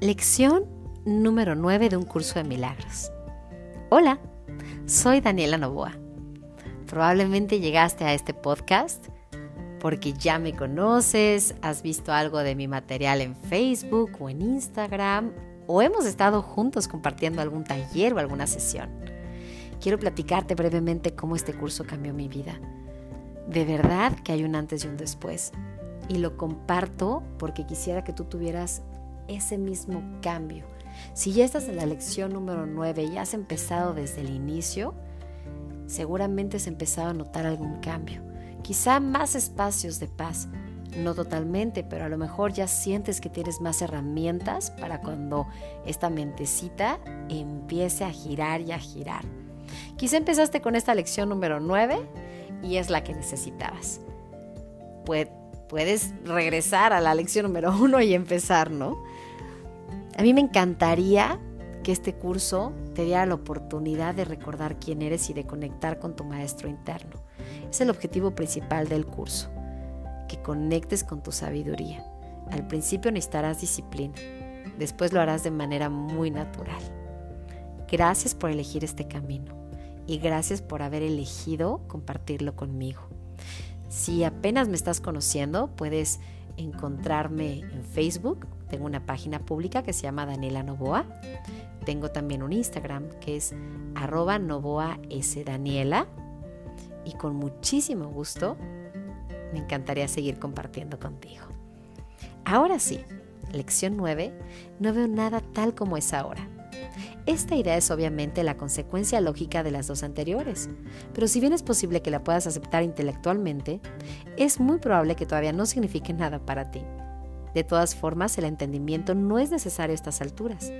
Lección número 9 de un curso de milagros. Hola, soy Daniela Novoa. Probablemente llegaste a este podcast porque ya me conoces, has visto algo de mi material en Facebook o en Instagram o hemos estado juntos compartiendo algún taller o alguna sesión. Quiero platicarte brevemente cómo este curso cambió mi vida. De verdad que hay un antes y un después. Y lo comparto porque quisiera que tú tuvieras ese mismo cambio. Si ya estás en la lección número 9 y has empezado desde el inicio, seguramente has empezado a notar algún cambio. Quizá más espacios de paz, no totalmente, pero a lo mejor ya sientes que tienes más herramientas para cuando esta mentecita empiece a girar y a girar. Quizá empezaste con esta lección número 9 y es la que necesitabas. Puedes regresar a la lección número 1 y empezar, ¿no? A mí me encantaría que este curso te diera la oportunidad de recordar quién eres y de conectar con tu maestro interno. Es el objetivo principal del curso, que conectes con tu sabiduría. Al principio necesitarás disciplina, después lo harás de manera muy natural. Gracias por elegir este camino y gracias por haber elegido compartirlo conmigo. Si apenas me estás conociendo, puedes encontrarme en Facebook tengo una página pública que se llama Daniela Novoa. Tengo también un Instagram que es arroba Novoa S Daniela. Y con muchísimo gusto me encantaría seguir compartiendo contigo. Ahora sí, lección 9, no veo nada tal como es ahora. Esta idea es obviamente la consecuencia lógica de las dos anteriores, pero si bien es posible que la puedas aceptar intelectualmente, es muy probable que todavía no signifique nada para ti. De todas formas, el entendimiento no es necesario a estas alturas.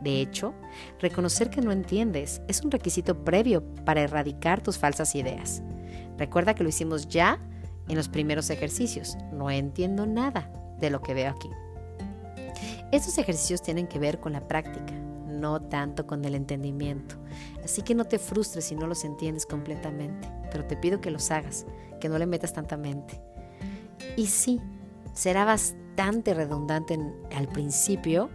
De hecho, reconocer que no entiendes es un requisito previo para erradicar tus falsas ideas. Recuerda que lo hicimos ya en los primeros ejercicios. No entiendo nada de lo que veo aquí. Estos ejercicios tienen que ver con la práctica, no tanto con el entendimiento. Así que no te frustres si no los entiendes completamente, pero te pido que los hagas, que no le metas tanta mente. Y sí, será bastante redundante al principio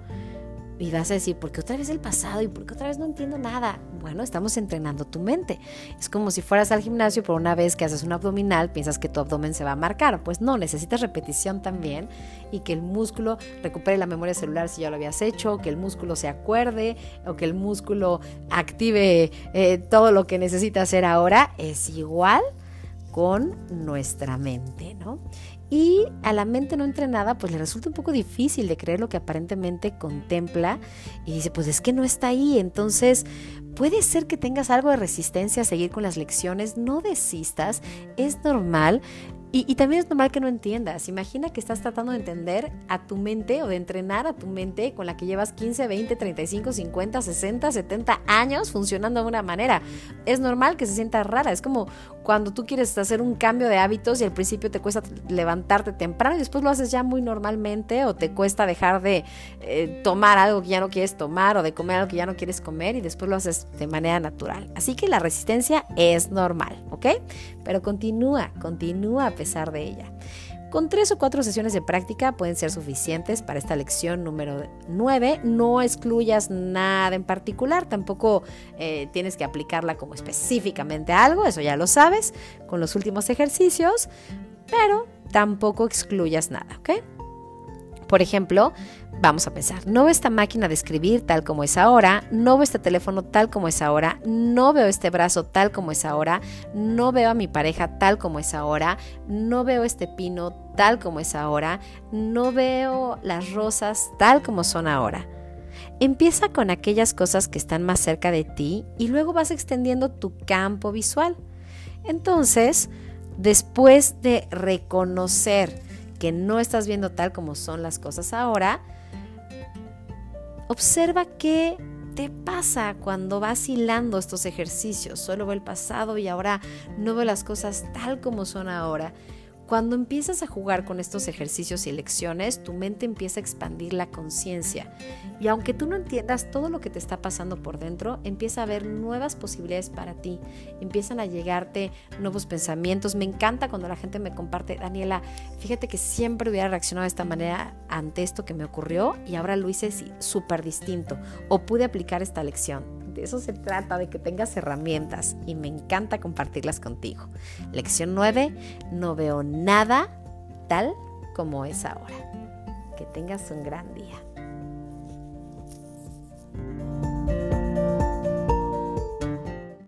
y vas a decir, ¿por qué otra vez el pasado? ¿Y por qué otra vez no entiendo nada? Bueno, estamos entrenando tu mente. Es como si fueras al gimnasio, por una vez que haces un abdominal, piensas que tu abdomen se va a marcar. Pues no, necesitas repetición también y que el músculo recupere la memoria celular si ya lo habías hecho, que el músculo se acuerde o que el músculo active eh, todo lo que necesita hacer ahora. Es igual con nuestra mente, ¿no? Y a la mente no entrenada, pues le resulta un poco difícil de creer lo que aparentemente contempla y dice, pues es que no está ahí. Entonces, puede ser que tengas algo de resistencia a seguir con las lecciones, no desistas, es normal. Y, también es normal que no entiendas. Imagina que estás tratando de entender a tu mente o de entrenar a tu mente con la que llevas 15, 20, 35, 50, 60, 70 años funcionando de una manera. Es normal que se sienta rara. Es como cuando tú quieres hacer un cambio de hábitos y al principio te cuesta levantarte temprano y después lo haces ya muy normalmente o te cuesta dejar de eh, tomar algo que ya no quieres tomar o de comer algo que ya no quieres comer y después lo haces de manera natural. Así que la resistencia es normal, ¿ok? Pero continúa, continúa pesar de ella. Con tres o cuatro sesiones de práctica pueden ser suficientes para esta lección número 9. No excluyas nada en particular, tampoco eh, tienes que aplicarla como específicamente a algo, eso ya lo sabes con los últimos ejercicios, pero tampoco excluyas nada, ¿ok? Por ejemplo, vamos a pensar, no veo esta máquina de escribir tal como es ahora, no veo este teléfono tal como es ahora, no veo este brazo tal como es ahora, no veo a mi pareja tal como es ahora, no veo este pino tal como es ahora, no veo las rosas tal como son ahora. Empieza con aquellas cosas que están más cerca de ti y luego vas extendiendo tu campo visual. Entonces, después de reconocer, que no estás viendo tal como son las cosas ahora, observa qué te pasa cuando vas hilando estos ejercicios. Solo veo el pasado y ahora no veo las cosas tal como son ahora. Cuando empiezas a jugar con estos ejercicios y lecciones, tu mente empieza a expandir la conciencia. Y aunque tú no entiendas todo lo que te está pasando por dentro, empieza a haber nuevas posibilidades para ti. Empiezan a llegarte nuevos pensamientos. Me encanta cuando la gente me comparte, Daniela, fíjate que siempre hubiera reaccionado de esta manera ante esto que me ocurrió y ahora lo hice súper distinto o pude aplicar esta lección. De eso se trata, de que tengas herramientas y me encanta compartirlas contigo. Lección 9, no veo nada tal como es ahora. Que tengas un gran día.